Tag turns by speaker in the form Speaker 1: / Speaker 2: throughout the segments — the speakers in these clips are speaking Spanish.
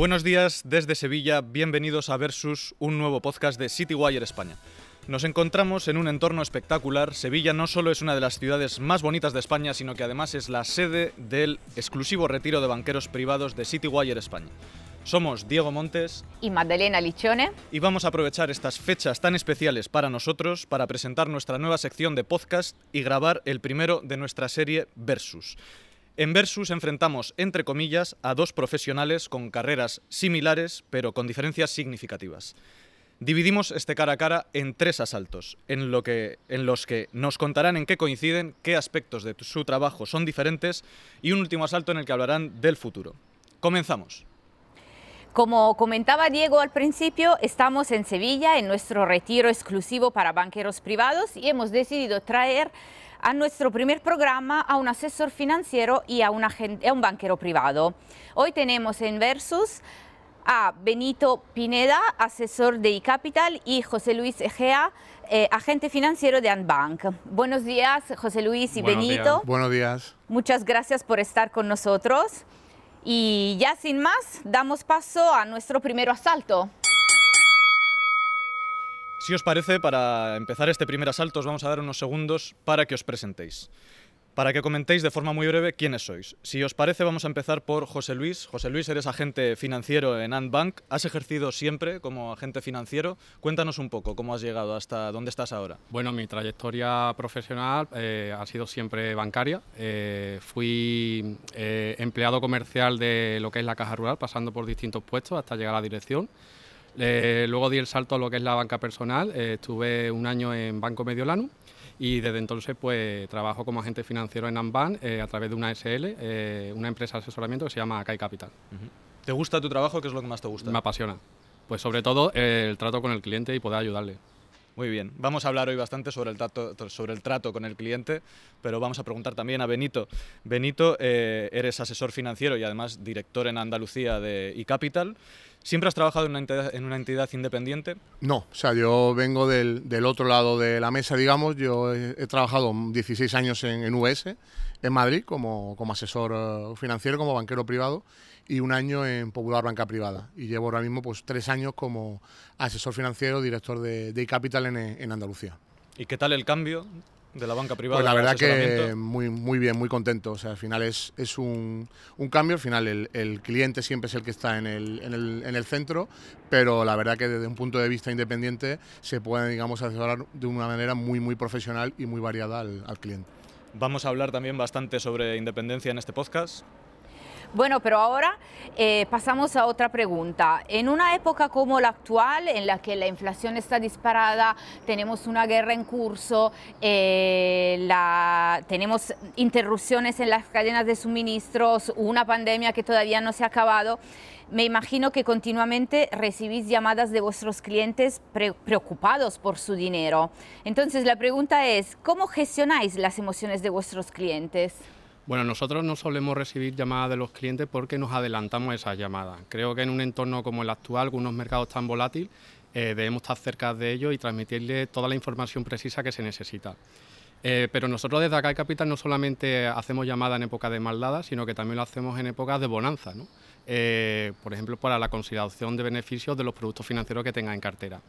Speaker 1: Buenos días desde Sevilla, bienvenidos a Versus, un nuevo podcast de CityWire España. Nos encontramos en un entorno espectacular. Sevilla no solo es una de las ciudades más bonitas de España, sino que además es la sede del exclusivo retiro de banqueros privados de CityWire España. Somos Diego Montes
Speaker 2: y Magdalena Liccione
Speaker 1: y vamos a aprovechar estas fechas tan especiales para nosotros para presentar nuestra nueva sección de podcast y grabar el primero de nuestra serie Versus. En Versus enfrentamos, entre comillas, a dos profesionales con carreras similares pero con diferencias significativas. Dividimos este cara a cara en tres asaltos, en, los que nos contarán en qué coinciden, qué aspectos de su trabajo son diferentes y un último asalto en el que hablarán del futuro. Comenzamos.
Speaker 2: Como comentaba Diego al principio, estamos en Sevilla en nuestro retiro exclusivo para banqueros privados y hemos decidido traer a nuestro primer programa a un asesor financiero y a, un banquero privado. Hoy tenemos en Versus a Benito Pineda, asesor de eCapital, y José Luis Egea, eh, agente financiero de Anbank. Buenos días, José Luis y Benito.
Speaker 3: Buenos días.
Speaker 2: Muchas gracias por estar con nosotros. Y ya sin más, damos paso a nuestro primer asalto.
Speaker 1: Si os parece, para empezar este primer asalto os vamos a dar unos segundos para que os presentéis. Para que comentéis de forma muy breve quiénes sois. Si os parece, vamos a empezar por José Luis. José Luis, eres agente financiero en Antbank. ¿Has ejercido siempre como agente financiero? Cuéntanos un poco cómo has llegado hasta dónde estás ahora.
Speaker 4: Bueno, mi trayectoria profesional eh, ha sido siempre bancaria. Eh, fui eh, empleado comercial de lo que es la Caja Rural, pasando por distintos puestos hasta llegar a la dirección. luego di el salto a lo que es la banca personal. estuve un año en Banco Mediolano y desde entonces pues trabajo como agente financiero en Amban eh, a través de una SL, eh, una empresa de asesoramiento que se llama Kai Capital.
Speaker 1: ¿Te gusta tu trabajo? ¿Qué es lo que más te gusta?
Speaker 4: Me apasiona. Pues sobre todo eh, el trato con el cliente y poder ayudarle.
Speaker 1: Muy bien, vamos a hablar hoy bastante sobre el, trato, sobre el trato con el cliente, pero vamos a preguntar también a Benito. Benito, eres asesor financiero y además director en Andalucía de eCapital. ¿Siempre has trabajado en una, entidad, independiente?
Speaker 3: No, o sea, yo vengo del, otro lado de la mesa, digamos. Yo he, trabajado 16 años en, en, US, en Madrid, como, como asesor eh, financiero, como banquero privado, y un año en Popular Banca Privada. Y llevo ahora mismo pues, tres años como asesor financiero, director de, de capital en, en Andalucía.
Speaker 1: ¿Y qué tal el cambio de la banca privada.
Speaker 3: Pues la verdad que muy, muy bien, muy contento. O sea, al final es, es un, un cambio, al final el, el, cliente siempre es el que está en el, en, el, en el, centro, pero la verdad que desde un punto de vista independiente se puede, digamos, asesorar de una manera muy, muy profesional y muy variada al, al cliente.
Speaker 1: Vamos a hablar también bastante sobre independencia en este podcast.
Speaker 2: Bueno, pero ahora eh, pasamos a otra pregunta. En una época como la actual, en la que la inflación está disparada, tenemos una guerra en curso, eh, tenemos interrupciones en las cadenas de suministros, una pandemia que todavía no se ha acabado, me imagino que continuamente recibís llamadas de vuestros clientes preocupados por su dinero. Entonces la pregunta es, ¿cómo gestionáis las emociones de vuestros clientes?
Speaker 4: Bueno, nosotros no solemos recibir llamadas de los clientes porque nos adelantamos a esas llamadas. Creo que en un entorno como el actual, con unos mercados tan volátiles, eh, debemos estar cerca de ellos y transmitirles toda la información precisa que se necesita. Eh, pero nosotros desde acá Capital no solamente hacemos llamadas en época de maldadas, sino que también lo hacemos en épocas de bonanza, eh, por ejemplo, para la consideración de beneficios de los productos financieros que tenga en cartera.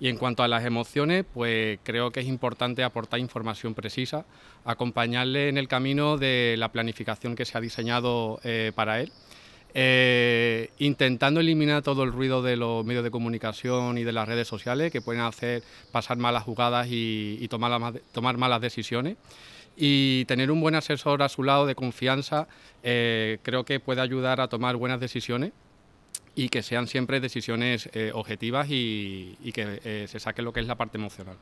Speaker 4: Y en cuanto a las emociones, pues creo que es importante aportar información precisa, acompañarle en el camino de la planificación que se ha diseñado eh, para él. Eh, intentando eliminar todo el ruido de los medios de comunicación y de las redes sociales que pueden hacer pasar malas jugadas y, tomar, malas decisiones. Y tener un buen asesor a su lado de confianza eh, creo que puede ayudar a tomar buenas decisiones y que sean siempre decisiones eh, objetivas y, que eh, se saque lo que es la parte emocional.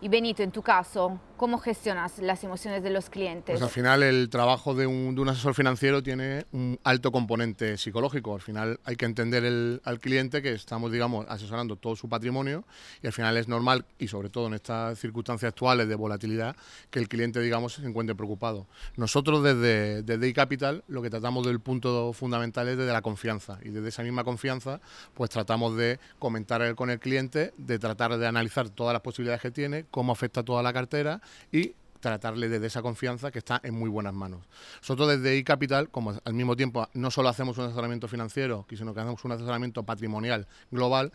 Speaker 2: Y Benito, en tu caso, ¿cómo gestionas las emociones de los clientes?
Speaker 3: Pues al final el trabajo de un, asesor financiero tiene un alto componente psicológico. Al final hay que entender al cliente que estamos, digamos, asesorando todo su patrimonio y al final es normal, y sobre todo en estas circunstancias actuales de volatilidad, que el cliente, digamos, se encuentre preocupado. Nosotros desde, desde iCapital lo que tratamos del punto fundamental es desde la confianza y desde esa misma confianza pues tratamos de comentar con el cliente, de tratar de analizar todas las posibilidades que tiene, cómo afecta toda la cartera y tratarle desde esa confianza que está en muy buenas manos. Nosotros desde iCapital, como al mismo tiempo no solo hacemos un asesoramiento financiero, sino que hacemos un asesoramiento patrimonial global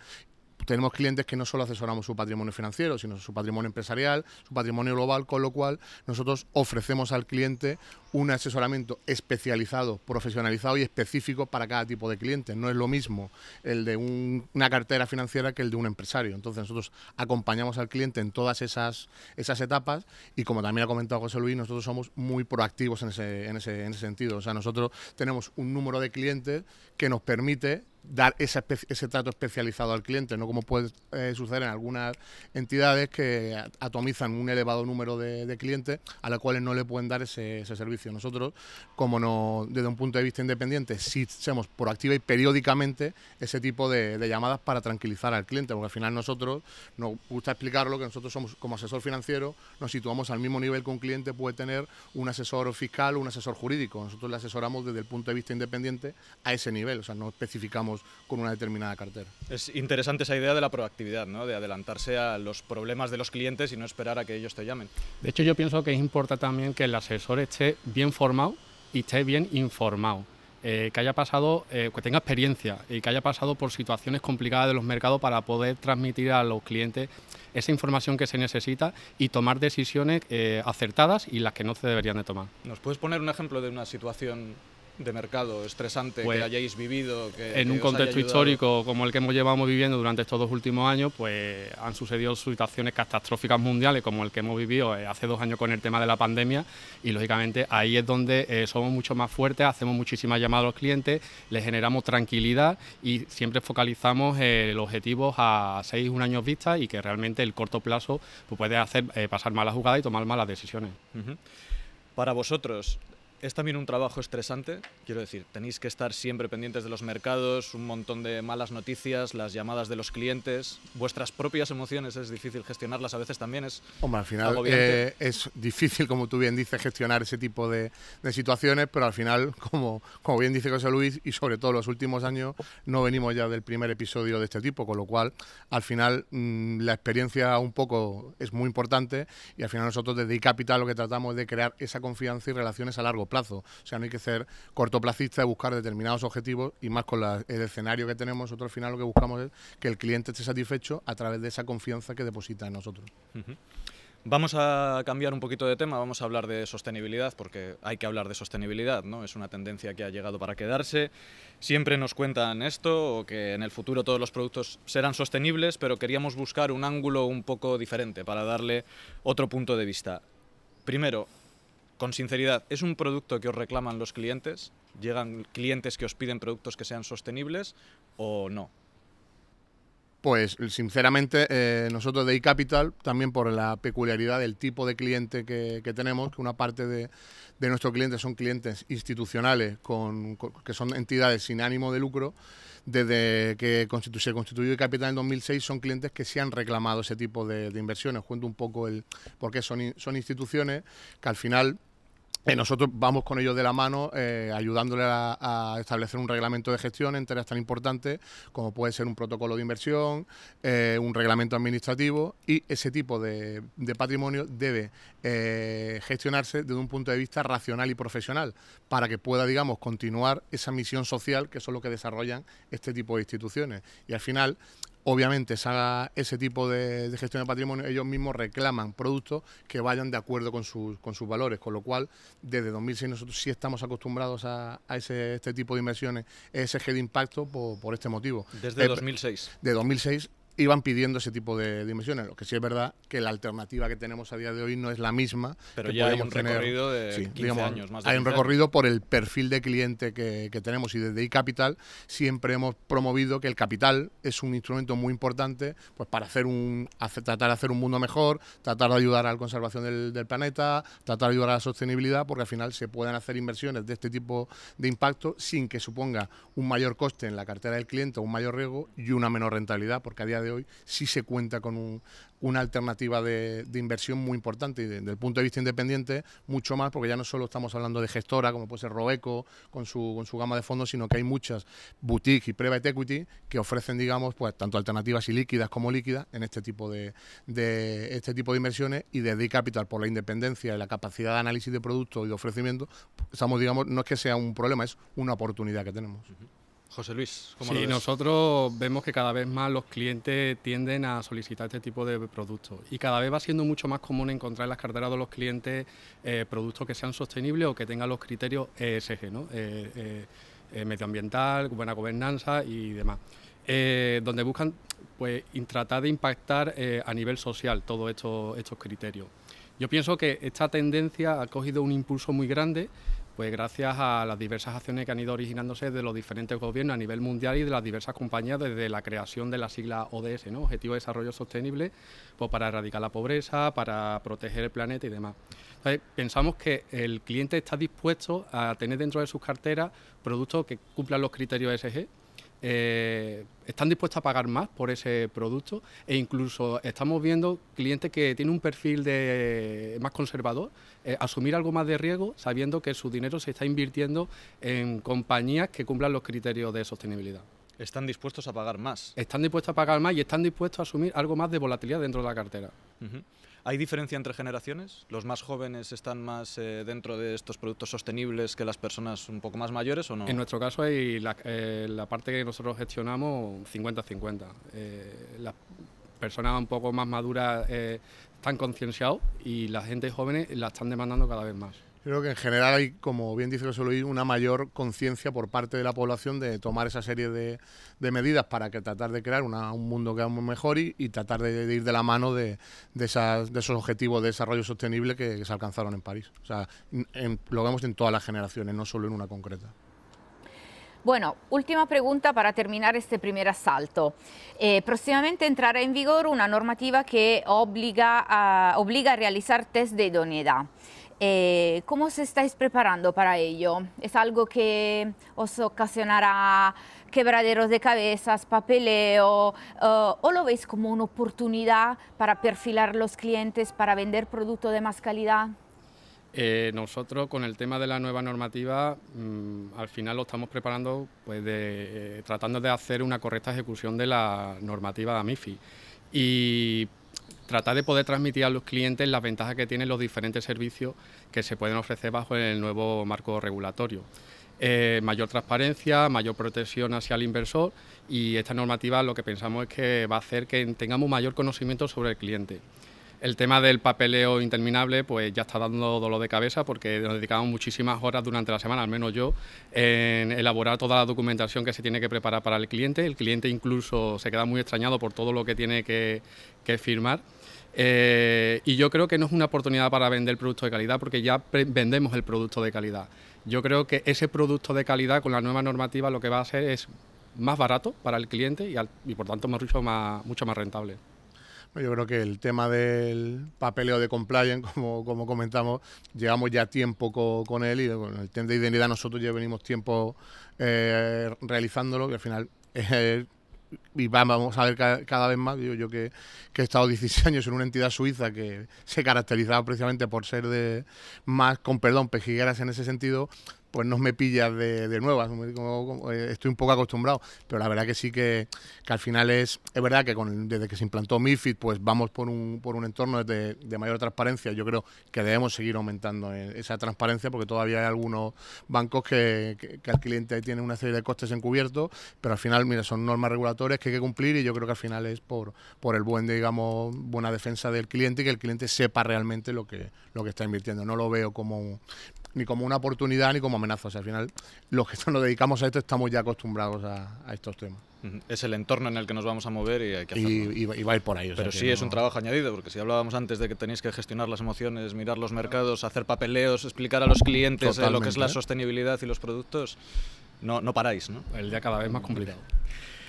Speaker 3: tenemos clientes que no solo asesoramos su patrimonio financiero, sino su patrimonio empresarial, su patrimonio global, con lo cual nosotros ofrecemos al cliente un asesoramiento especializado, profesionalizado y específico para cada tipo de cliente. No es lo mismo el de una cartera financiera que el de un empresario. Entonces nosotros acompañamos al cliente en todas esas, esas etapas y como también ha comentado José Luis, nosotros somos muy proactivos en ese, en ese, en ese sentido. O sea, nosotros tenemos un número de clientes que nos permite dar ese, trato especializado al cliente, no como puede eh, suceder en algunas entidades que atomizan un elevado número de, clientes a los cuales no le pueden dar ese, servicio. Nosotros, como no, desde un punto de vista independiente, sí somos proactiva y periódicamente ese tipo de, llamadas para tranquilizar al cliente, porque al final nosotros, nos gusta explicarlo, que nosotros somos como asesor financiero, nos situamos al mismo nivel que un cliente puede tener un asesor fiscal o un asesor jurídico. Nosotros le asesoramos desde el punto de vista independiente a ese nivel, o sea, no especificamos con una determinada cartera.
Speaker 1: Es interesante esa idea de la proactividad, ¿no? de adelantarse a los problemas de los clientes y no esperar a que ellos te llamen.
Speaker 4: De hecho, yo pienso que es importante también que el asesor esté bien formado y esté bien informado. Eh, que haya pasado, eh, que tenga experiencia y que haya pasado por situaciones complicadas de los mercados para poder transmitir a los clientes esa información que se necesita y tomar decisiones eh, acertadas y las que no se deberían de tomar.
Speaker 1: ¿Nos puedes poner un ejemplo de una situación de mercado estresante que pues, hayáis vivido?
Speaker 4: en un contexto histórico como el que hemos llevado viviendo durante estos dos últimos años, pues han sucedido situaciones catastróficas mundiales como el que hemos vivido eh, hace dos años con el tema de la pandemia y lógicamente ahí es donde eh, somos mucho más fuertes, hacemos muchísimas llamadas a los clientes, les generamos tranquilidad y siempre focalizamos eh, los objetivos a seis, un año vista y que realmente el corto plazo pues, puede hacer pasar malas jugadas y tomar malas decisiones.
Speaker 1: Para vosotros, es también un trabajo estresante, quiero decir, tenéis que estar siempre pendientes de los mercados, un montón de malas noticias, las llamadas de los clientes, vuestras propias emociones es difícil gestionarlas a veces también es
Speaker 3: Hombre, al final eh, es difícil, como tú bien dices, gestionar ese tipo de, situaciones, pero al final, como, como bien dice José Luis, y sobre todo los últimos años, no venimos ya del primer episodio de este tipo, con lo cual al final mm, la experiencia un poco es muy importante y al final nosotros desde iCapital lo que tratamos es de crear esa confianza y relaciones a largo plazo. O sea, no hay que ser cortoplacista y buscar determinados objetivos y más con el escenario que tenemos, nosotros al final lo que buscamos es que el cliente esté satisfecho a través de esa confianza que deposita en nosotros.
Speaker 1: Vamos a cambiar un poquito de tema, vamos a hablar de sostenibilidad, porque hay que hablar de sostenibilidad, ¿no? Es una tendencia que ha llegado para quedarse. Siempre nos cuentan esto, o que en el futuro todos los productos serán sostenibles, pero queríamos buscar un ángulo un poco diferente para darle otro punto de vista. Primero, con sinceridad, ¿es un producto que os reclaman los clientes? ¿Llegan clientes que os piden productos que sean sostenibles o no?
Speaker 3: Pues sinceramente eh, nosotros de iCapital, también por la peculiaridad del tipo de cliente que, tenemos, que una parte de, nuestros clientes son clientes institucionales, que son entidades sin ánimo de lucro, desde que se constituyó iCapital en 2006 son clientes que se han reclamado ese tipo de, inversiones. Cuento un poco el por qué son instituciones que al final eh, nosotros vamos con ellos de la mano, eh, ayudándole a, establecer un reglamento de gestión en tareas tan importantes como puede ser un protocolo de inversión, eh, un reglamento administrativo y ese tipo de, patrimonio debe gestionarse desde un punto de vista racional y profesional para que pueda, digamos, continuar esa misión social que son lo que desarrollan este tipo de instituciones. Y al final, obviamente ese tipo de, gestión de patrimonio, ellos mismos reclaman productos que vayan de acuerdo con sus, con sus valores, con lo cual desde 2006 nosotros sí estamos acostumbrados a, ese, este tipo de inversiones, ese eje de impacto por, por este motivo.
Speaker 1: Desde 2006.
Speaker 3: Eh, de 2006 iban pidiendo ese tipo de dimensiones. Lo que sí es verdad que la alternativa que tenemos a día de hoy no es la misma.
Speaker 1: Pero ya hay un recorrido de 15 años más. hay
Speaker 3: un recorrido por el perfil de cliente que, tenemos y desde iCapital siempre hemos promovido que el capital es un instrumento muy importante pues para hacer un tratar de hacer un mundo mejor, tratar de ayudar a la conservación del, del, planeta, tratar de ayudar a la sostenibilidad, porque al final se pueden hacer inversiones de este tipo de impacto sin que suponga un mayor coste en la cartera del cliente, un mayor riesgo y una menor rentabilidad, porque a día de hoy sí se cuenta con un, una alternativa de, inversión muy importante y desde el punto de vista independiente mucho más porque ya no solo estamos hablando de gestora como puede ser Robeco con su, con su gama de fondos, sino que hay muchas boutiques y private equity que ofrecen, digamos, pues tanto alternativas y líquidas como líquidas en este tipo de, de este tipo de inversiones y de D-Capital por la independencia y la capacidad de análisis de productos y de ofrecimiento, estamos, digamos, no es que sea un problema, es una oportunidad que tenemos.
Speaker 1: José Luis, ¿cómo
Speaker 4: sí,
Speaker 1: lo ves?
Speaker 4: nosotros vemos que cada vez más los clientes tienden a solicitar este tipo de productos y cada vez va siendo mucho más común encontrar en las carteras de los clientes eh, productos que sean sostenibles o que tengan los criterios ESG, ¿no? Eh, eh, medioambiental, buena gobernanza y demás. donde buscan pues, tratar de impactar a nivel social todos estos, estos criterios. Yo pienso que esta tendencia ha cogido un impulso muy grande pues gracias a las diversas acciones que han ido originándose de los diferentes gobiernos a nivel mundial y de las diversas compañías desde la creación de la sigla ODS, ¿no? Objetivo de Desarrollo Sostenible, pues para erradicar la pobreza, para proteger el planeta y demás. Entonces, pensamos que el cliente está dispuesto a tener dentro de sus carteras productos que cumplan los criterios ESG, eh, están dispuestos a pagar más por ese producto e incluso estamos viendo clientes que tienen un perfil de más conservador, eh, asumir algo más de riesgo sabiendo que su dinero se está invirtiendo en compañías que cumplan los criterios de sostenibilidad.
Speaker 1: Están dispuestos a pagar más.
Speaker 4: Están dispuestos a pagar más y están dispuestos a asumir algo más de volatilidad dentro de la cartera.
Speaker 1: ¿Hay diferencia entre generaciones? ¿Los más jóvenes están más eh, dentro de estos productos sostenibles que las personas un poco más mayores o no?
Speaker 4: En nuestro caso hay la, eh, parte que nosotros gestionamos 50-50. Eh, las personas un poco más maduras están concienciados y la gente joven la están demandando cada vez más.
Speaker 3: Creo que en general hay, como bien dice José Luis, una mayor conciencia por parte de la población de tomar esa serie de, medidas para que tratar de crear un mundo que vamos mejor y, tratar de, ir de la mano de, esos objetivos de desarrollo sostenible que, se alcanzaron en París. O sea, lo vemos en todas las generaciones, no solo en una concreta.
Speaker 2: Bueno, última pregunta para terminar este primer asalto. Eh, próximamente entrará en vigor una normativa que obliga a, obliga a realizar test de idoneidad. Eh, ¿Cómo se estáis preparando para ello? ¿Es algo que os ocasionará quebraderos de cabezas, papeleo, eh, o lo veis como una oportunidad para perfilar los clientes, para vender productos de más calidad?
Speaker 4: Eh, nosotros con el tema de la nueva normativa, mm, al final lo estamos preparando pues tratando de hacer una correcta ejecución de la normativa de AMIFI. Y tratar de poder transmitir a los clientes las ventajas que tienen los diferentes servicios que se pueden ofrecer bajo el nuevo marco regulatorio. Eh, mayor transparencia, mayor protección hacia el inversor y esta normativa lo que pensamos es que va a hacer que tengamos mayor conocimiento sobre el cliente. El tema del papeleo interminable pues ya está dando dolor de cabeza porque nos dedicamos muchísimas horas durante la semana, al menos yo, en elaborar toda la documentación que se tiene que preparar para el cliente. El cliente incluso se queda muy extrañado por todo lo que tiene que, que firmar. Eh, y yo creo que no es una oportunidad para vender producto de calidad porque ya vendemos el producto de calidad. Yo creo que ese producto de calidad con la nueva normativa lo que va a hacer es más barato para el cliente y, por tanto mucho más, rentable.
Speaker 3: Yo creo que el tema del papeleo de compliance, como, como comentamos, llevamos ya tiempo con, él y con el tema de identidad nosotros ya venimos tiempo eh, realizándolo, que al final es y vamos a ver cada, vez más, yo que, que, he estado 16 años en una entidad suiza que se caracterizaba precisamente por ser de más, con perdón, pejigueras en ese sentido, pues no me pillas de, de nuevas, eh, estoy un poco acostumbrado, pero la verdad que sí que, al final es, es verdad que desde que se implantó MIFID, pues vamos por un, por un entorno de, de, mayor transparencia, yo creo que debemos seguir aumentando eh, esa transparencia porque todavía hay algunos bancos que, que, al cliente tiene una serie de costes encubiertos, pero al final, mira, son normas regulatorias que hay que cumplir y yo creo que al final es por, por el buen, digamos, buena defensa del cliente y que el cliente sepa realmente lo que, lo que está invirtiendo. No lo veo como ni como una oportunidad ni como amenaza. O sea, al final, los que nos dedicamos a esto estamos ya acostumbrados a, estos temas.
Speaker 1: Es el entorno en el que nos vamos a mover y hay que
Speaker 3: hacerlo. Y, va a ir por ahí.
Speaker 1: Pero sí es un trabajo añadido, porque si hablábamos antes de que tenéis que gestionar las emociones, mirar los mercados, hacer papeleos, explicar a los clientes eh, lo que es la sostenibilidad y los productos, no, no paráis, ¿no?
Speaker 4: El día cada vez más complicado.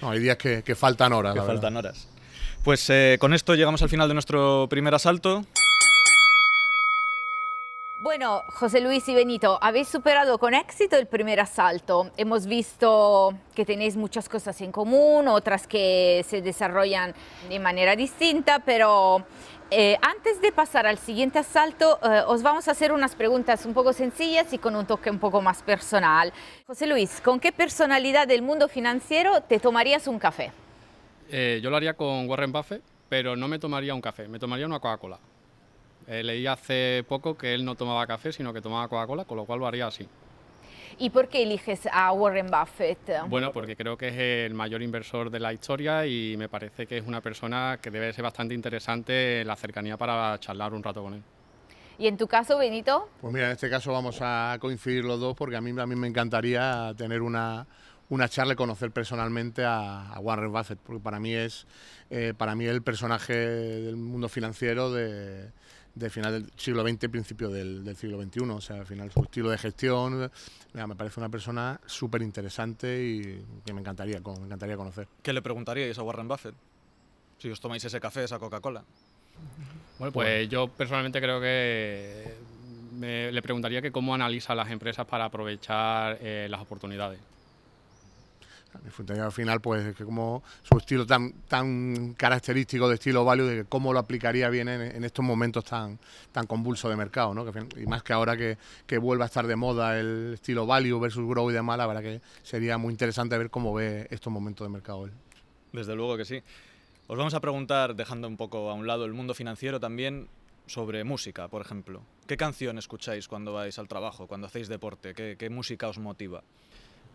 Speaker 3: No, hay días que, faltan horas.
Speaker 1: Que faltan horas. Pues eh, con esto llegamos al final de nuestro primer asalto.
Speaker 2: Bueno, José Luis y Benito, habéis superado con éxito el primer asalto. Hemos visto que tenéis muchas cosas en común, otras que se desarrollan de manera distinta, pero eh, antes de pasar al siguiente asalto, eh, os vamos a hacer unas preguntas un poco sencillas y con un toque un poco más personal. José Luis, ¿con qué personalidad del mundo financiero te tomarías un café?
Speaker 4: Eh, yo lo haría con Warren Buffett, pero no me tomaría un café, me tomaría una Coca-Cola. Eh, leí hace poco que él no tomaba café, sino que tomaba Coca-Cola, con lo cual lo haría así.
Speaker 2: ¿Y por qué eliges a Warren Buffett?
Speaker 4: Bueno, porque creo que es el mayor inversor de la historia y me parece que es una persona que debe ser bastante interesante la cercanía para charlar un rato con él.
Speaker 2: ¿Y en tu caso, Benito?
Speaker 3: Pues mira, en este caso vamos a coincidir los dos porque a mí, a mí me encantaría tener una, una charla y conocer personalmente a, Warren Buffett, porque para mí es eh, para mí el personaje del mundo financiero de, de final del siglo XX, principio del, siglo XXI. O sea, al final su estilo de gestión, me parece una persona súper interesante y que me encantaría, me encantaría conocer.
Speaker 1: ¿Qué le preguntaríais a Warren Buffett? Si os tomáis ese café, esa Coca-Cola.
Speaker 4: Bueno, pues yo personalmente creo que le preguntaría que cómo analiza las empresas para aprovechar eh, las oportunidades
Speaker 3: al final, pues, que como su estilo tan, tan característico de estilo value, de cómo lo aplicaría bien en, estos momentos tan, tan convulsos de mercado, ¿no? y más que ahora que, que vuelva a estar de moda el estilo value versus grow y demás, la verdad que sería muy interesante ver cómo ve estos momentos de mercado él.
Speaker 1: Desde luego que sí. Os vamos a preguntar, dejando un poco a un lado el mundo financiero también, sobre música, por ejemplo. ¿Qué canción escucháis cuando vais al trabajo, cuando hacéis deporte? ¿Qué, qué música os motiva?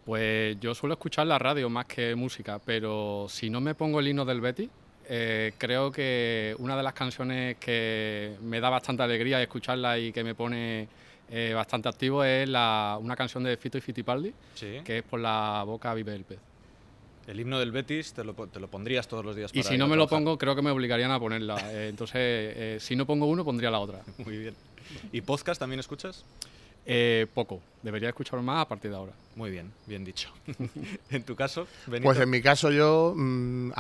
Speaker 4: Pues yo suelo escuchar la radio más que música, pero si no me pongo el himno del Betty, eh, creo que una de las canciones que me da bastante alegría escucharla y que me pone eh, bastante activo es una canción de Fito y Fitipaldi, que es Por la boca vive el pez.
Speaker 1: El himno del Betis te lo, pondrías todos los días.
Speaker 4: y si no me lo pongo, creo que me obligarían a ponerla. Eh, entonces, si no pongo uno, pondría la otra.
Speaker 1: Muy bien. ¿Y podcast también escuchas?
Speaker 4: Eh, poco. Debería escuchar más a partir de ahora.
Speaker 1: Muy bien, bien dicho. ¿En tu caso,
Speaker 3: Pues en mi caso yo, mm,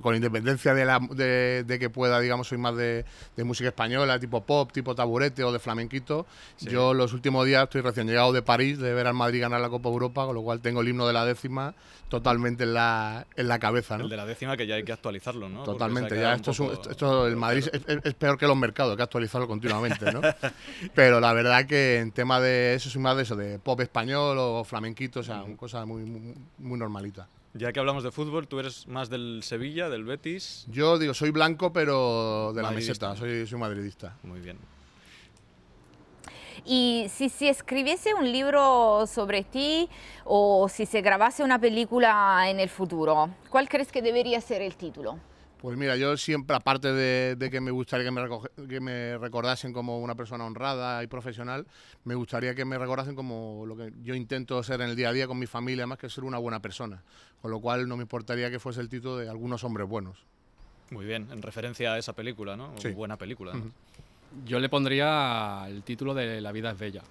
Speaker 3: con independencia de, de, que pueda, digamos, soy más de, música española, tipo pop, tipo taburete o de flamenquito. Yo los últimos días estoy recién llegado de París, de ver al Madrid ganar la Copa Europa, con lo cual tengo el himno de la décima totalmente en la, en la cabeza.
Speaker 1: El de la décima que ya hay que actualizarlo, ¿no?
Speaker 3: Totalmente, ya esto, es esto el Madrid es, peor que los mercados, hay que actualizarlo continuamente, ¿no? Pero la verdad que en tema de eso soy más de eso, de pop español o flamenquito, o sea, una cosa muy, muy, normalita.
Speaker 1: Ya que hablamos de fútbol, tú eres más del Sevilla, del Betis.
Speaker 3: Yo digo, soy blanco, pero de la meseta, soy, soy madridista.
Speaker 1: Muy bien.
Speaker 2: Y si se escribiese un libro sobre ti o si se grabase una película en el futuro, ¿cuál crees que debería ser el título?
Speaker 3: Pues mira, yo siempre, aparte de, que me gustaría que me, que me, recordasen como una persona honrada y profesional, me gustaría que me recordasen como lo que yo intento ser en el día a día con mi familia, más que ser una buena persona. Con lo cual no me importaría que fuese el título de Algunos hombres buenos.
Speaker 1: Muy bien, en referencia a esa película, ¿no?
Speaker 3: Sí.
Speaker 1: Buena película.
Speaker 4: Yo le pondría el título de La vida es bella.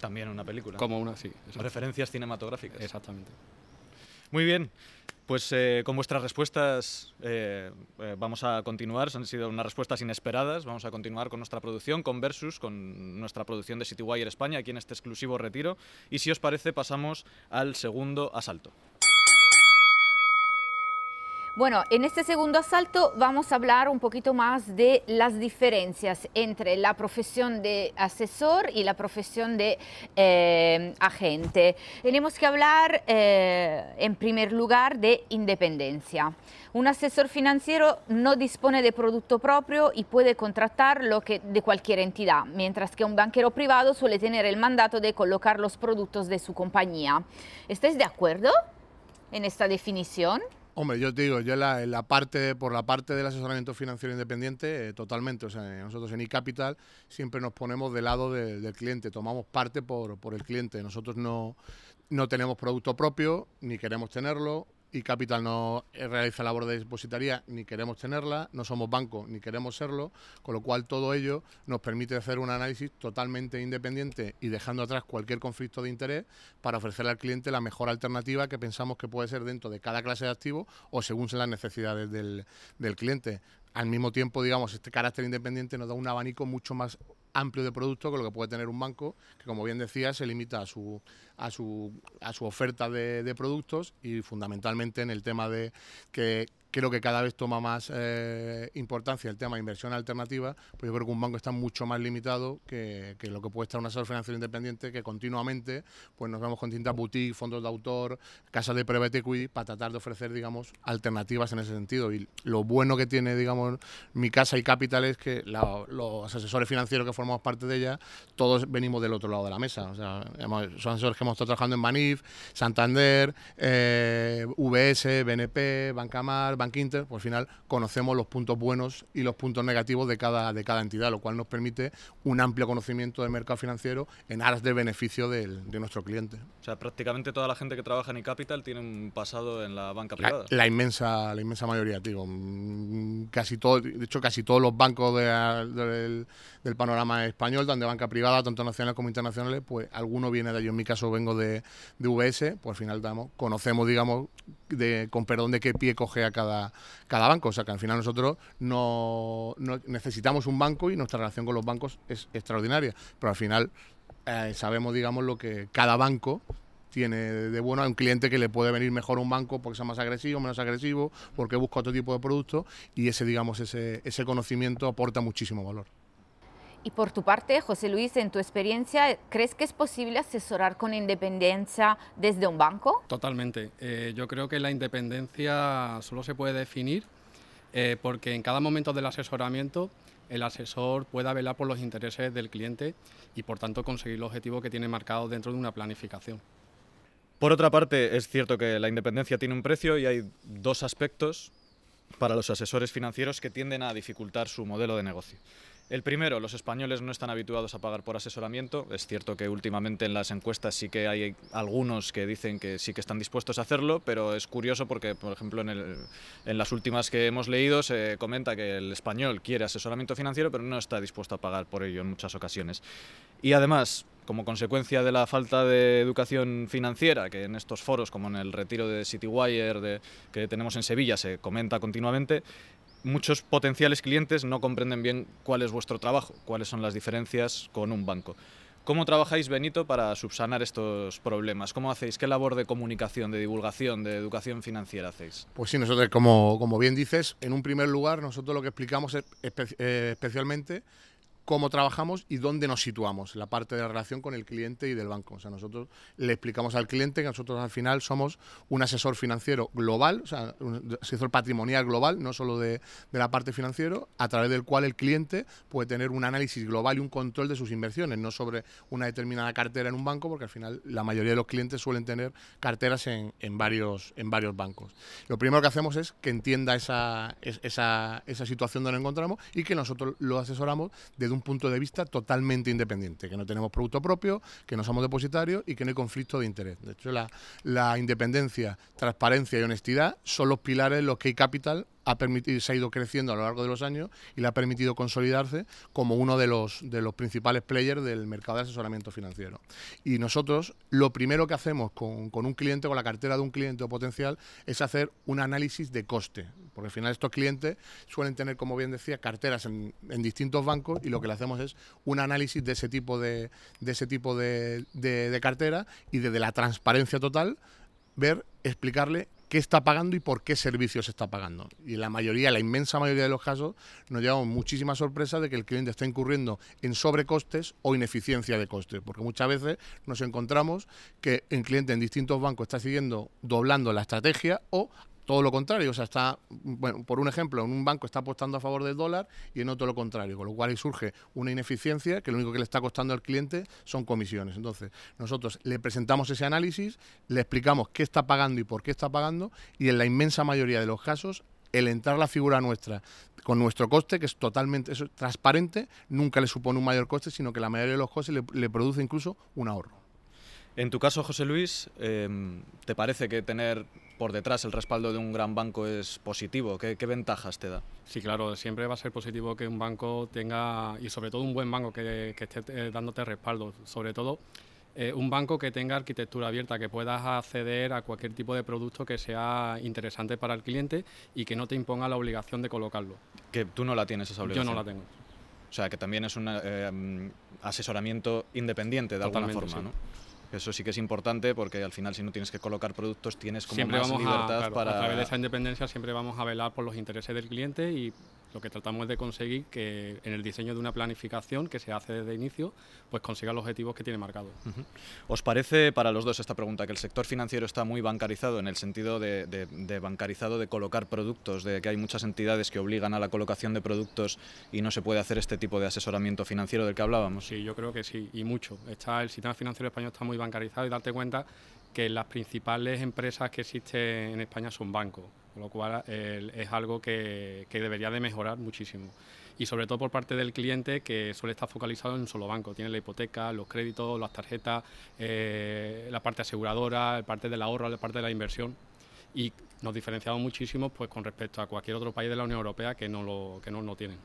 Speaker 1: También una película.
Speaker 4: Como una, sí.
Speaker 1: Referencias cinematográficas.
Speaker 4: Exactamente.
Speaker 1: Muy bien. Pues eh, con vuestras respuestas eh, eh, vamos a continuar, han sido unas respuestas inesperadas, vamos a continuar con nuestra producción, con Versus, con nuestra producción de CityWire España, aquí en este exclusivo retiro, y si os parece pasamos al segundo asalto.
Speaker 2: Bueno, en este segundo asalto vamos a hablar un poquito más de las diferencias entre la profesión de asesor y la profesión de eh, agente. Tenemos que hablar eh, en primer lugar de independencia. Un asesor financiero no dispone de producto propio y puede contratar lo que de cualquier entidad, mientras que un banquero privado suele tener el mandato de colocar los productos de su compañía. ¿Estáis de acuerdo en esta definición?
Speaker 3: Hombre, yo te digo, yo la, parte, por la parte del asesoramiento financiero independiente, eh, totalmente. O sea, nosotros en eCapital siempre nos ponemos del lado del cliente, tomamos parte por, por el cliente. Nosotros no, no tenemos producto propio, ni queremos tenerlo y Capital no realiza labor de depositaría ni queremos tenerla, no somos banco ni queremos serlo, con lo cual todo ello nos permite hacer un análisis totalmente independiente y dejando atrás cualquier conflicto de interés para ofrecerle al cliente la mejor alternativa que pensamos que puede ser dentro de cada clase de activo o según sean las necesidades del, del cliente. Al mismo tiempo, digamos, este carácter independiente nos da un abanico mucho más amplio de producto que lo que puede tener un banco, que como bien decía, se limita a su, a su, a su oferta de, productos y fundamentalmente en el tema de que creo que cada vez toma más eh, importancia el tema de inversión alternativa, pues yo creo que un banco está mucho más limitado que, que lo que puede estar un asesor financiero independiente que continuamente pues nos vemos con distintas boutiques, fondos de autor, casas de private equity para tratar de ofrecer, digamos, alternativas en ese sentido. Y lo bueno que tiene, digamos, mi casa y Capital es que los asesores financieros que formamos parte de ella, todos venimos del otro lado de la mesa. O sea, son asesores que hemos estado trabajando en Banif, Santander, eh, VS, BNP, Bancamar, Bank Inter, pues al final conocemos los puntos buenos y los puntos negativos de cada, de cada entidad, lo cual nos permite un amplio conocimiento del mercado financiero en aras de beneficio del, de nuestro cliente.
Speaker 1: O sea, prácticamente toda la gente que trabaja en eCapital tiene un pasado en la banca privada.
Speaker 3: La, la inmensa, la inmensa mayoría, digo, casi todo, de hecho casi todos los bancos de, del, del, panorama español, tanto de banca privada, tanto nacionales como internacionales, pues alguno viene de ellos. En mi caso vengo de, de VS, pues al final damos, conocemos, digamos, de, con perdón de qué pie coge a cada, cada banco. O sea que al final nosotros no, no, necesitamos un banco y nuestra relación con los bancos es extraordinaria. Pero al final eh, sabemos, digamos, lo que cada banco tiene de bueno a un cliente que le puede venir mejor un banco porque sea más agresivo, menos agresivo, porque busca otro tipo de producto y ese, digamos, ese, ese conocimiento aporta muchísimo valor.
Speaker 2: Y por tu parte, José Luis, en tu experiencia, ¿crees que es posible asesorar con independencia desde un banco?
Speaker 4: Totalmente. Eh, yo creo que la independencia solo se puede definir eh, porque en cada momento del asesoramiento el asesor pueda velar por los intereses del cliente y por tanto conseguir el objetivo que tiene marcado dentro de una planificación.
Speaker 1: Por otra parte, es cierto que la independencia tiene un precio y hay dos aspectos para los asesores financieros que tienden a dificultar su modelo de negocio. El primero, los españoles no están habituados a pagar por asesoramiento. Es cierto que últimamente en las encuestas sí que hay algunos que dicen que sí que están dispuestos a hacerlo, pero es curioso porque, por ejemplo, en, las últimas que hemos leído se comenta que el español quiere asesoramiento financiero, pero no está dispuesto a pagar por ello en muchas ocasiones. Y además, como consecuencia de la falta de educación financiera, que en estos foros, como en el retiro de CityWire que tenemos en Sevilla, se comenta continuamente, muchos potenciales clientes no comprenden bien cuál es vuestro trabajo, cuáles son las diferencias con un banco. ¿Cómo trabajáis, Benito, para subsanar estos problemas? ¿Cómo hacéis? ¿Qué labor de comunicación, de divulgación, de educación financiera hacéis?
Speaker 3: Pues sí, nosotros, como, como bien dices, en un primer lugar, nosotros lo que explicamos es, eh, especialmente cómo trabajamos y dónde nos situamos, la parte de la relación con el cliente y del banco. O sea, nosotros le explicamos al cliente que nosotros al final somos un asesor financiero global, o sea, un asesor patrimonial global, no solo de, de la parte financiero, a través del cual el cliente puede tener un análisis global y un control de sus inversiones, no sobre una determinada cartera en un banco, porque al final la mayoría de los clientes suelen tener carteras en, en varios, en varios bancos. Lo primero que hacemos es que entienda esa, esa, esa situación donde nos encontramos y que nosotros lo asesoramos un punto de vista totalmente independiente, que no tenemos producto propio, que no somos depositarios y que no hay conflicto de interés. De hecho, la, independencia, transparencia y honestidad son los pilares en los que Capital ha permitido, se ha ido creciendo a lo largo de los años y le ha permitido consolidarse como uno de los, principales players del mercado de asesoramiento financiero. Y nosotros lo primero que hacemos con, con, un cliente, con la cartera de un cliente o potencial, es hacer un análisis de coste. Porque al final estos clientes suelen tener, como bien decía, carteras en, en distintos bancos y lo que le hacemos es un análisis de ese tipo de, de, ese tipo de, de, cartera y desde la transparencia total ver, explicarle qué está pagando y por qué servicios está pagando. Y la mayoría, la inmensa mayoría de los casos, nos llevamos muchísima sorpresa de que el cliente está incurriendo en sobrecostes o ineficiencia de costes, porque muchas veces nos encontramos que el cliente en distintos bancos está siguiendo doblando la estrategia o todo lo contrario, o sea, está, bueno, por un ejemplo, en un banco está apostando a favor del dólar y en otro lo contrario, con lo cual ahí surge una ineficiencia que lo único que le está costando al cliente son comisiones. Entonces, nosotros le presentamos ese análisis, le explicamos qué está pagando y por qué está pagando y en la inmensa mayoría de los casos el entrar la figura nuestra con nuestro coste, que es totalmente transparente, nunca le supone un mayor coste, sino que la mayoría de los costes le produce incluso un ahorro.
Speaker 1: En tu caso, José Luis, eh, ¿te parece que tener por detrás el respaldo de un gran banco es positivo? ¿Qué, ¿Qué, ventajas te da?
Speaker 4: Sí, claro, siempre va a ser positivo que un banco tenga, y sobre todo un buen banco que, que esté eh, dándote respaldo, sobre todo eh, un banco que tenga arquitectura abierta, que puedas acceder a cualquier tipo de producto que sea interesante para el cliente y que no te imponga la obligación de colocarlo.
Speaker 1: Que tú no la tienes esa obligación.
Speaker 4: Yo no la tengo.
Speaker 1: O sea, que también es un eh, asesoramiento independiente de alguna forma, ¿no? Eso sí que es importante porque al final si no tienes que colocar productos tienes como
Speaker 4: siempre
Speaker 1: más
Speaker 4: vamos
Speaker 1: libertad
Speaker 4: a,
Speaker 1: para...
Speaker 4: A través de esa independencia siempre vamos a velar por los intereses del cliente y lo que tratamos de conseguir que en el diseño de una planificación que se hace desde inicio, pues consiga los objetivos que tiene marcado.
Speaker 1: ¿Os parece para los dos esta pregunta que el sector financiero está muy bancarizado en el sentido de, de, bancarizado de colocar productos, de que hay muchas entidades que obligan a la colocación de productos y no se puede hacer este tipo de asesoramiento financiero del que hablábamos?
Speaker 4: Sí, yo creo que sí, y mucho. Está, el sistema financiero español está muy bancarizado y darte cuenta que las principales empresas que existen en España son bancos con lo cual es algo que, debería de mejorar muchísimo. Y sobre todo por parte del cliente que suele estar focalizado en un solo banco. Tiene la hipoteca, los créditos, las tarjetas, eh, la parte aseguradora, la parte del ahorro, la parte de la inversión. Y nos diferenciamos muchísimo pues, con respecto a cualquier otro país de la Unión Europea que no lo, que no, lo tienen.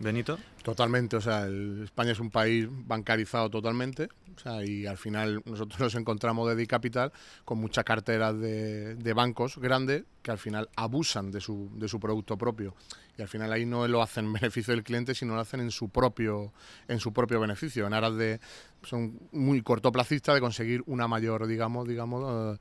Speaker 1: Benito.
Speaker 3: Totalmente, o sea, España es un país bancarizado totalmente, o sea, y al final nosotros nos encontramos de Capital con muchas carteras de, bancos grandes que al final abusan de su, de su producto propio y al final ahí no lo hacen en beneficio del cliente, sino lo hacen en su propio en su propio beneficio, en aras de son muy cortoplacistas de conseguir una mayor, digamos, digamos eh,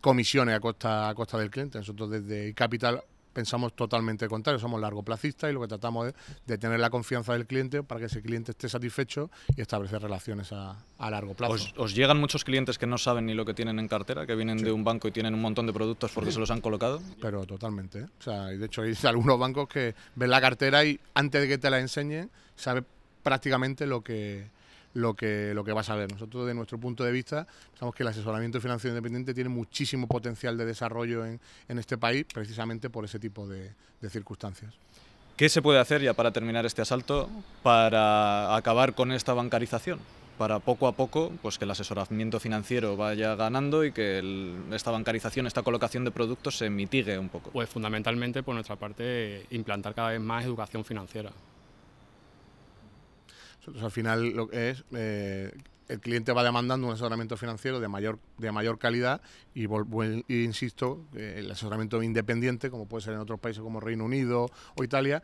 Speaker 3: comisiones a costa a costa del cliente. Nosotros desde Capital pensamos totalmente contrario, somos largoplacistas y lo que tratamos es de tener la confianza del cliente para que ese cliente esté satisfecho y establecer relaciones a, largo plazo.
Speaker 1: ¿Os, llegan muchos clientes que no saben ni lo que tienen en cartera, que vienen de un banco y tienen un montón de productos porque se los han colocado?
Speaker 3: Pero totalmente. ¿eh? O sea, de hecho hay algunos bancos que ven la cartera y antes de que te la enseñen, sabe prácticamente lo que lo que, lo que vas a ver. Nosotros, de nuestro punto de vista, pensamos que el asesoramiento financiero independiente tiene muchísimo potencial de desarrollo en, en este país, precisamente por ese tipo de, de circunstancias.
Speaker 1: ¿Qué se puede hacer ya para terminar este asalto para acabar con esta bancarización? Para poco a poco, pues que el asesoramiento financiero vaya ganando y que esta bancarización, esta colocación de productos se mitigue un poco.
Speaker 4: Pues fundamentalmente, por nuestra parte, implantar cada vez más educación financiera
Speaker 3: al final lo que es eh, el cliente va demandando un asesoramiento financiero de mayor de mayor calidad y, insisto el asesoramiento independiente como puede ser en otros países como Reino Unido o Italia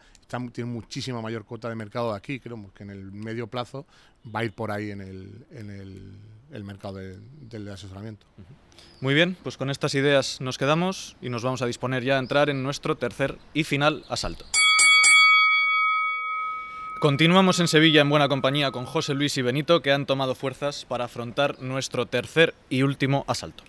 Speaker 3: tiene muchísima mayor cuota de mercado de aquí creemos que en el medio plazo va a ir por ahí en el, en el, mercado del asesoramiento
Speaker 1: muy bien, pues con estas ideas nos quedamos y nos vamos a disponer ya a entrar en nuestro tercer y final asalto. Continuamos en Sevilla en buena compañía con José Luis y Benito que han tomado fuerzas para afrontar nuestro tercer y último asalto.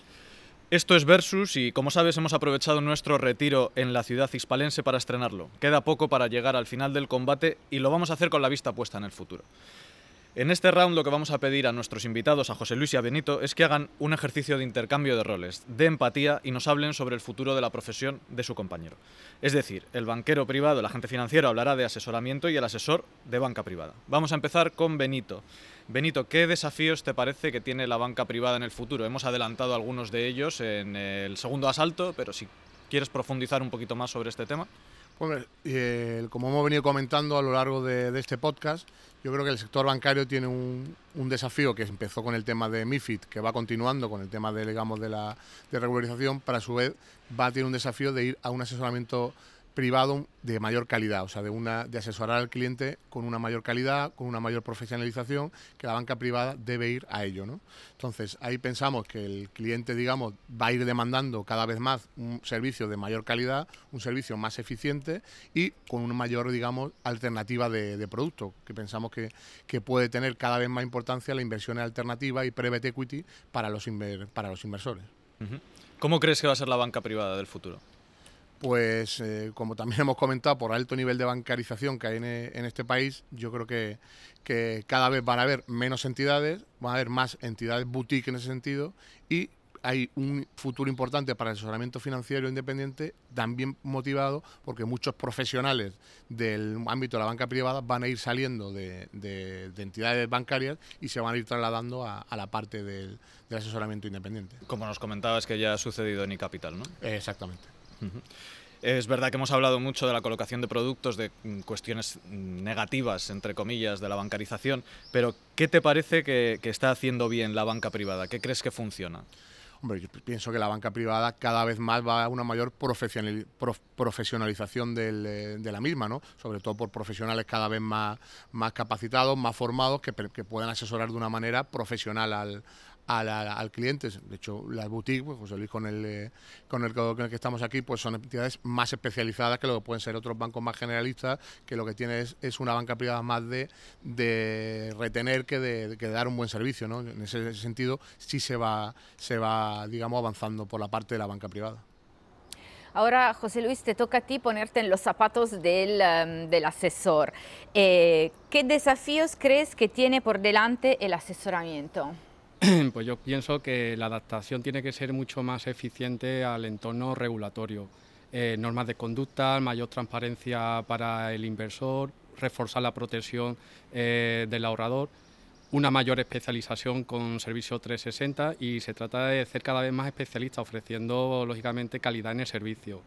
Speaker 1: Esto es Versus y como sabes hemos aprovechado nuestro retiro en la ciudad hispalense para estrenarlo. Queda poco para llegar al final del combate y lo vamos a hacer con la vista puesta en el futuro. En este round lo que vamos a pedir a nuestros invitados, a José Luis y a Benito, es que hagan un ejercicio de intercambio de roles, de empatía y nos hablen sobre el futuro de la profesión de su compañero. Es decir, el banquero privado, el agente financiero hablará de asesoramiento y el asesor de banca privada. Vamos a empezar con Benito. Benito, ¿qué desafíos te parece que tiene la banca privada en el futuro? Hemos adelantado algunos de ellos en el segundo asalto, pero si quieres profundizar un poquito más sobre este tema.
Speaker 3: Bueno, como hemos venido comentando a lo largo de, este podcast, yo creo que el sector bancario tiene un, desafío que empezó con el tema de MIFID, que va continuando con el tema de, digamos, de la de regularización, para su vez va a tener un desafío de ir a un asesoramiento privado de mayor calidad, o sea, de, una, de asesorar al cliente con una mayor calidad, con una mayor profesionalización, que la banca privada debe ir a ello. ¿no? Entonces, ahí pensamos que el cliente, digamos, va a ir demandando cada vez más un servicio de mayor calidad, un servicio más eficiente y con una mayor, digamos, alternativa de, producto, que pensamos que, que, puede tener cada vez más importancia la inversión alternativa y private equity para los, para los inversores.
Speaker 1: ¿Cómo crees que va a ser la banca privada del futuro?
Speaker 3: Pues eh, como también hemos comentado, por alto nivel de bancarización que hay en, en, este país, yo creo que, que cada vez van a haber menos entidades, van a haber más entidades boutique en ese sentido y hay un futuro importante para el asesoramiento financiero independiente, también motivado porque muchos profesionales del ámbito de la banca privada van a ir saliendo de, entidades bancarias y se van a ir trasladando a, la parte del, asesoramiento independiente.
Speaker 1: Como nos comentabas que ya ha sucedido en iCapital, ¿no?
Speaker 3: exactamente.
Speaker 1: Es verdad que hemos hablado mucho de la colocación de productos, de mm, cuestiones mm, negativas, entre comillas, de la bancarización, pero ¿qué te parece que, está haciendo bien la banca privada? ¿Qué crees que funciona?
Speaker 3: Hombre, yo pienso que la banca privada cada vez más va a una mayor profesionalización eh, de la misma, ¿no? Sobre todo por profesionales cada vez más, capacitados, más formados, que, que puedan asesorar de una manera profesional al, al, cliente. De hecho, las boutiques, pues José Luis con el, eh, con, el, con el que estamos aquí, pues son entidades más especializadas que lo que pueden ser otros bancos más generalistas, que lo que tiene es, una banca privada más de, de retener que de, que dar un buen servicio. ¿no? En ese sentido, sí se va, se va, digamos, avanzando por la parte de la banca privada.
Speaker 2: Ahora, José Luis, te toca a ti ponerte en los zapatos del, em, del asesor. Eh, ¿Qué desafíos crees que tiene por delante el asesoramiento?
Speaker 4: Pues yo pienso que la adaptación tiene que ser mucho más eficiente al entorno regulatorio. Eh, normas de conducta, mayor transparencia para el inversor, reforzar la protección eh, del ahorrador, una mayor especialización con servicio 360 y se trata de ser cada vez más especialista ofreciendo lógicamente calidad en el servicio.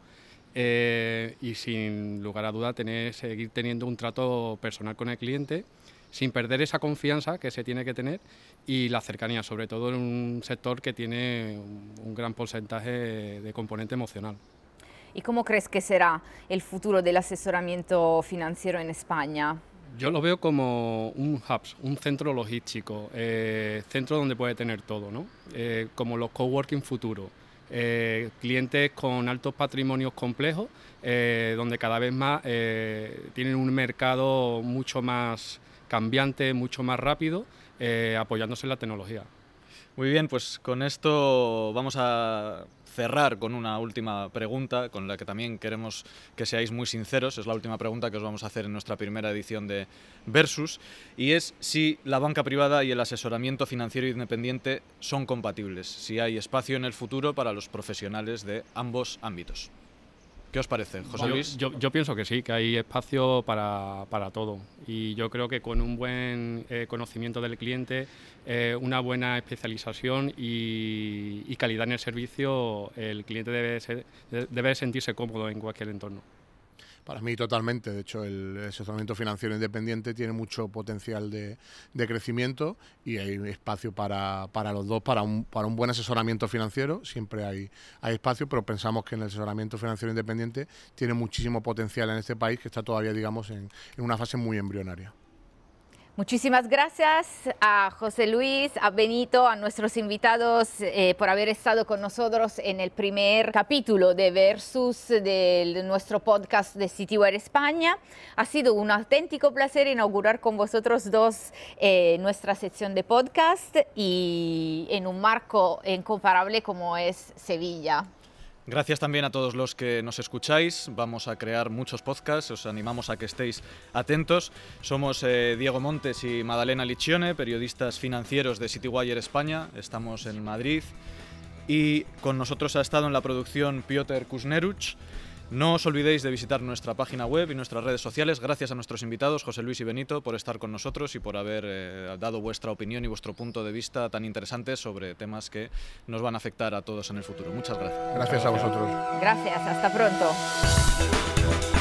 Speaker 4: Eh, y sin lugar a duda tener, seguir teniendo un trato personal con el cliente sin perder esa confianza que se tiene que tener y la cercanía, sobre todo en un sector que tiene un gran porcentaje de componente emocional.
Speaker 2: ¿Y cómo crees que será el futuro del asesoramiento financiero en España?
Speaker 4: Yo lo veo como un hub, un centro logístico, eh, centro donde puede tener todo, ¿no? Eh, como los coworking futuros. Eh, clientes con altos patrimonios complejos, donde cada vez más tienen un mercado mucho más cambiante, mucho más rápido, eh, apoyándose en la tecnología.
Speaker 1: Muy bien, pues con esto vamos a cerrar con una última pregunta con la que también queremos que seáis muy sinceros. Es la última pregunta que os vamos a hacer en nuestra primera edición de Versus y es si la banca privada y el asesoramiento financiero independiente son compatibles, si hay espacio en el futuro para los profesionales de ambos ámbitos. ¿Qué os parece, José Luis?
Speaker 4: Yo, pienso que sí, que hay espacio para, todo. Y yo creo que con un buen eh, conocimiento del cliente, eh, una buena especialización y, calidad en el servicio, el cliente debe, debe sentirse cómodo en cualquier entorno.
Speaker 3: Para mí totalmente, de hecho el asesoramiento financiero independiente tiene mucho potencial de, crecimiento y hay espacio para, los dos, para un, para un buen asesoramiento financiero, siempre hay, hay espacio, pero pensamos que en el asesoramiento financiero independiente tiene muchísimo potencial en este país que está todavía, digamos, en una fase muy embrionaria.
Speaker 2: Muchísimas gracias a José Luis, a Benito, a nuestros invitados eh, por haber estado con nosotros en el primer capítulo de Versus de nuestro podcast de CityWare España. Ha sido un auténtico placer inaugurar con vosotros dos eh, nuestra sección de podcast y en un marco incomparable como es Sevilla.
Speaker 1: Gracias también a todos los que nos escucháis. Vamos a crear muchos podcasts, os animamos a que estéis atentos. Somos eh, Diego Montes y Madalena Liccione, periodistas financieros de CityWire España. Estamos en Madrid y con nosotros ha estado en la producción Piotr Kusneruch. No os olvidéis de visitar nuestra página web y nuestras redes sociales. Gracias a nuestros invitados, José Luis y Benito, por estar con nosotros y por haber eh, dado vuestra opinión y vuestro punto de vista tan interesante sobre temas que nos van a afectar a todos en el futuro. Muchas gracias.
Speaker 3: Gracias a vosotros.
Speaker 2: Gracias, hasta pronto.